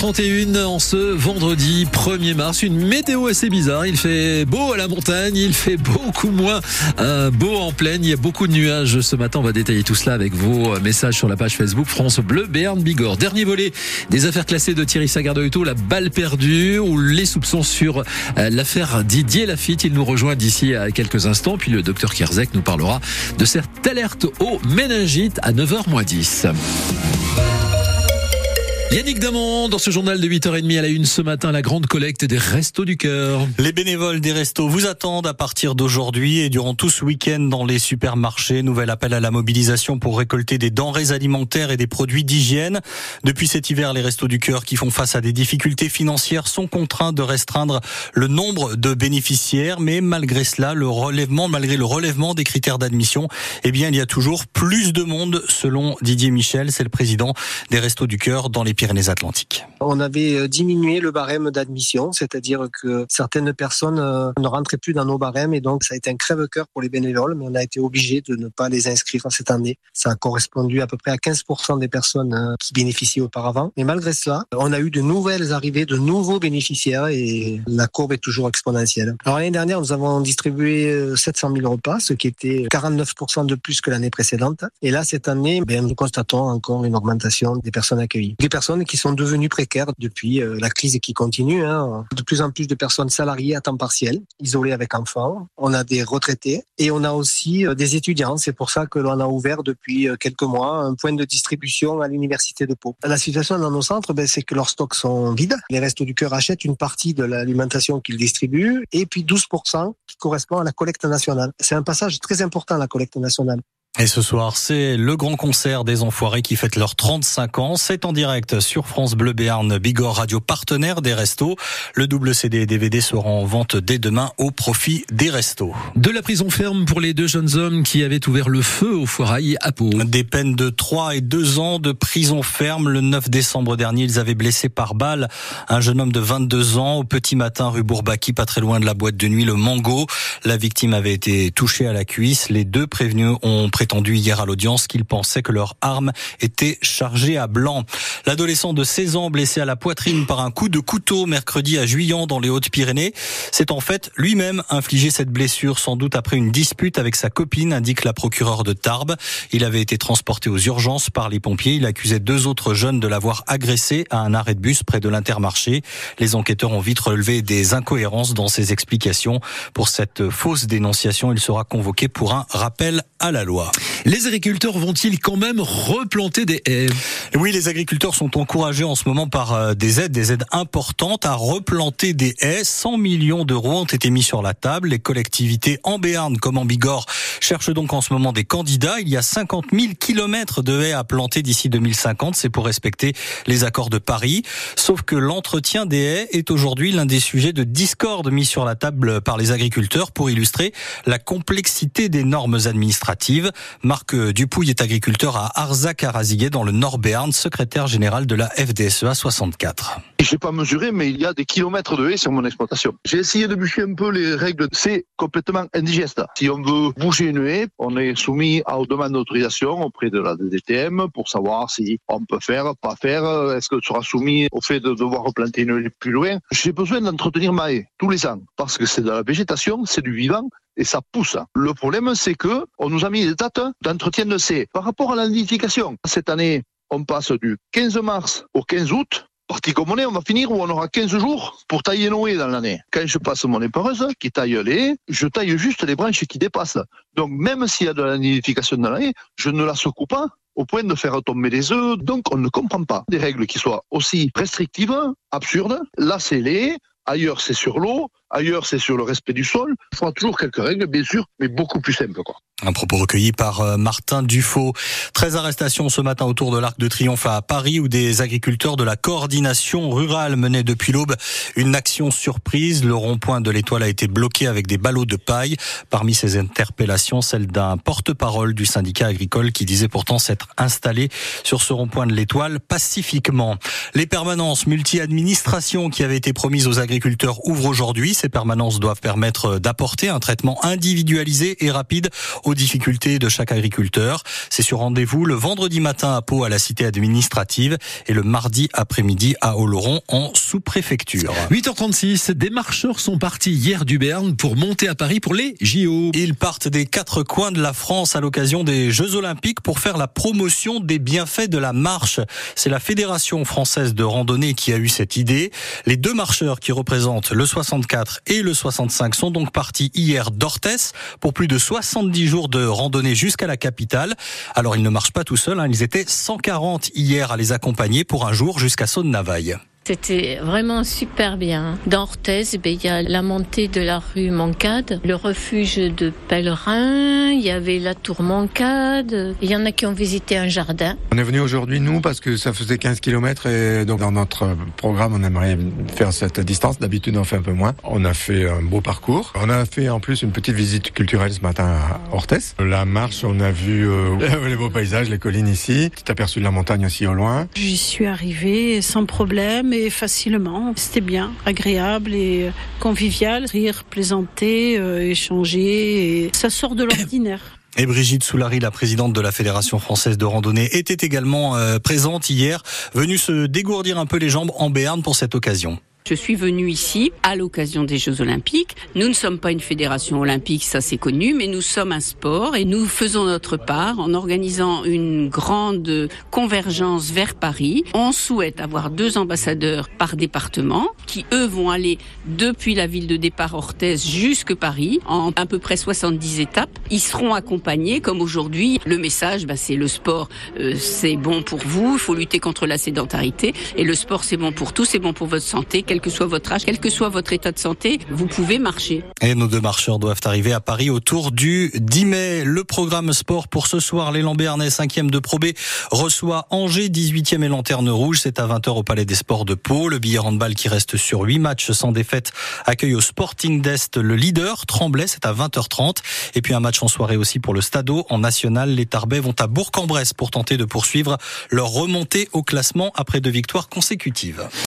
7h31 en ce vendredi 1er mars. Une météo assez bizarre. Il fait beau à la montagne, il fait beaucoup moins euh, beau en plaine. Il y a beaucoup de nuages ce matin. On va détailler tout cela avec vos messages sur la page Facebook France Bleu Béarn Bigorre. Dernier volet des affaires classées de Thierry Sagardoito, la balle perdue ou les soupçons sur euh, l'affaire Didier Lafitte. Il nous rejoint d'ici à quelques instants. Puis le docteur Kierzek nous parlera de cette alerte au méningite à 9h 10. Yannick Damon, dans ce journal de 8h30 à la une ce matin, la grande collecte des Restos du Cœur. Les bénévoles des restos vous attendent à partir d'aujourd'hui et durant tout ce week-end dans les supermarchés. Nouvel appel à la mobilisation pour récolter des denrées alimentaires et des produits d'hygiène. Depuis cet hiver, les Restos du Cœur qui font face à des difficultés financières sont contraints de restreindre le nombre de bénéficiaires. Mais malgré cela, le relèvement, malgré le relèvement des critères d'admission, eh bien, il y a toujours plus de monde selon Didier Michel. C'est le président des Restos du Cœur dans les Pyrénées-Atlantiques. On avait euh, diminué le barème d'admission, c'est-à-dire que certaines personnes euh, ne rentraient plus dans nos barèmes et donc ça a été un crève-cœur pour les bénévoles, mais on a été obligé de ne pas les inscrire cette année. Ça a correspondu à peu près à 15% des personnes euh, qui bénéficiaient auparavant. Mais malgré cela, on a eu de nouvelles arrivées, de nouveaux bénéficiaires et la courbe est toujours exponentielle. Alors l'année dernière, nous avons distribué 700 000 repas, ce qui était 49% de plus que l'année précédente. Et là, cette année, ben, nous constatons encore une augmentation des personnes accueillies. Des personnes qui sont devenues précaires depuis euh, la crise qui continue. Hein. De plus en plus de personnes salariées à temps partiel, isolées avec enfants. On a des retraités et on a aussi euh, des étudiants. C'est pour ça que l'on a ouvert depuis euh, quelques mois un point de distribution à l'université de Pau. La situation dans nos centres, ben, c'est que leurs stocks sont vides. Les Restos du Cœur achètent une partie de l'alimentation qu'ils distribuent et puis 12% qui correspond à la collecte nationale. C'est un passage très important, la collecte nationale. Et ce soir, c'est le grand concert des Enfoirés qui fête leurs 35 ans. C'est en direct sur France Bleu Béarn, Bigorre Radio partenaire des restos. Le double CD et DVD seront en vente dès demain au profit des restos. De la prison ferme pour les deux jeunes hommes qui avaient ouvert le feu au foirail à Pau. Des peines de 3 et 2 ans de prison ferme. Le 9 décembre dernier, ils avaient blessé par balle un jeune homme de 22 ans au petit matin rue Bourbaki, pas très loin de la boîte de nuit, le Mango. La victime avait été touchée à la cuisse. Les deux prévenus ont prétendu hier à l'audience qu'ils pensaient que leur arme était chargée à blanc. L'adolescent de 16 ans blessé à la poitrine par un coup de couteau mercredi à Juillan dans les Hautes-Pyrénées s'est en fait lui-même infligé cette blessure sans doute après une dispute avec sa copine, indique la procureure de Tarbes. Il avait été transporté aux urgences par les pompiers. Il accusait deux autres jeunes de l'avoir agressé à un arrêt de bus près de l'Intermarché. Les enquêteurs ont vite relevé des incohérences dans ses explications. Pour cette fausse dénonciation, il sera convoqué pour un rappel à la loi. Les agriculteurs vont-ils quand même replanter des haies? Oui, les agriculteurs sont encouragés en ce moment par euh, des aides, des aides importantes à replanter des haies. 100 millions d'euros ont été mis sur la table. Les collectivités en Béarn comme en Bigorre cherchent donc en ce moment des candidats. Il y a 50 000 kilomètres de haies à planter d'ici 2050. C'est pour respecter les accords de Paris. Sauf que l'entretien des haies est aujourd'hui l'un des sujets de discorde mis sur la table par les agriculteurs pour illustrer la complexité des normes administratives. Marc Dupouille est agriculteur à Arzac-Araziguet dans le Nord-Béarn, secrétaire général de la FDSEA 64. Je n'ai pas mesuré, mais il y a des kilomètres de haies sur mon exploitation. J'ai essayé de bûcher un peu les règles. C'est complètement indigeste. Si on veut bouger une haie, on est soumis à aux demandes d'autorisation auprès de la DDTM pour savoir si on peut faire, pas faire. Est-ce que sera soumis au fait de devoir replanter une haie plus loin? J'ai besoin d'entretenir ma haie tous les ans parce que c'est de la végétation, c'est du vivant et ça pousse. Le problème, c'est que on nous a mis des dates d'entretien de ces. Par rapport à la nidification, cette année, on passe du 15 mars au 15 août. Parti comme on est, on va finir où on aura 15 jours pour tailler nos haies dans l'année. Quand je passe mon épareuse qui taille les je taille juste les branches qui dépassent. Donc même s'il y a de la nidification dans la haie, je ne la secoue pas au point de faire tomber les œufs. Donc on ne comprend pas des règles qui soient aussi restrictives, absurdes. Là, c'est les ailleurs c'est sur l'eau, ailleurs c'est sur le respect du sol. Il faudra toujours quelques règles, bien sûr, mais beaucoup plus simples. Un propos recueilli par euh, Martin Dufaux. 13 arrestations ce matin autour de l'Arc de Triomphe à Paris où des agriculteurs de la coordination rurale menaient depuis l'aube une action surprise. Le rond-point de l'étoile a été bloqué avec des ballots de paille. Parmi ces interpellations, celle d'un porte-parole du syndicat agricole qui disait pourtant s'être installé sur ce rond-point de l'étoile pacifiquement. Les permanences multi-administration qui avaient été promises aux agriculteurs ouvrent aujourd'hui. Ces permanences doivent permettre d'apporter un traitement individualisé et rapide aux difficultés de chaque agriculteur. C'est sur rendez-vous le vendredi matin à Pau à la cité administrative et le mardi après-midi à Oloron en sous-préfecture. 8h36, des marcheurs sont partis hier du Berne pour monter à Paris pour les JO. Ils partent des quatre coins de la France à l'occasion des Jeux Olympiques pour faire la promotion des bienfaits de la marche. C'est la Fédération française de randonnée qui a eu cette idée. Les deux marcheurs qui représentent le 64 et le 65 sont donc partis hier d'Orthès pour plus de 70 jours de randonnée jusqu'à la capitale. Alors ils ne marchent pas tout seuls, hein. ils étaient 140 hier à les accompagner pour un jour jusqu'à Saône-Navaille. C'était vraiment super bien. Dans Orthez, eh il y a la montée de la rue Mancade, le refuge de pèlerins, il y avait la tour Mancade, il y en a qui ont visité un jardin. On est venu aujourd'hui, nous, parce que ça faisait 15 km et donc dans notre programme, on aimerait faire cette distance. D'habitude, on fait un peu moins. On a fait un beau parcours. On a fait en plus une petite visite culturelle ce matin à Orthez. La marche, on a vu euh, les beaux paysages, les collines ici, petit aperçu de la montagne aussi au loin. J'y suis arrivé sans problème facilement. C'était bien, agréable et convivial. Rire, plaisanter, euh, échanger. Ça sort de l'ordinaire. Et Brigitte Soulary, la présidente de la Fédération française de randonnée, était également euh, présente hier, venue se dégourdir un peu les jambes en Béarn pour cette occasion. Je suis venue ici à l'occasion des Jeux Olympiques. Nous ne sommes pas une fédération olympique, ça c'est connu, mais nous sommes un sport et nous faisons notre part en organisant une grande convergence vers Paris. On souhaite avoir deux ambassadeurs par département qui, eux, vont aller depuis la ville de départ Orthez jusque Paris en à peu près 70 étapes. Ils seront accompagnés comme aujourd'hui. Le message, bah, c'est le sport, euh, c'est bon pour vous, il faut lutter contre la sédentarité et le sport, c'est bon pour tous, c'est bon pour votre santé quel que soit votre âge, quel que soit votre état de santé, vous pouvez marcher. Et nos deux marcheurs doivent arriver à Paris autour du 10 mai. Le programme sport pour ce soir, l'élan Béarnais 5e de Pro reçoit Angers 18e et Lanterne Rouge. C'est à 20h au Palais des Sports de Pau. Le billet handball qui reste sur 8 matchs sans défaite accueille au Sporting d'Est le leader. Tremblay, c'est à 20h30. Et puis un match en soirée aussi pour le Stadeau. En national, les Tarbais vont à Bourg-en-Bresse pour tenter de poursuivre leur remontée au classement après deux victoires consécutives.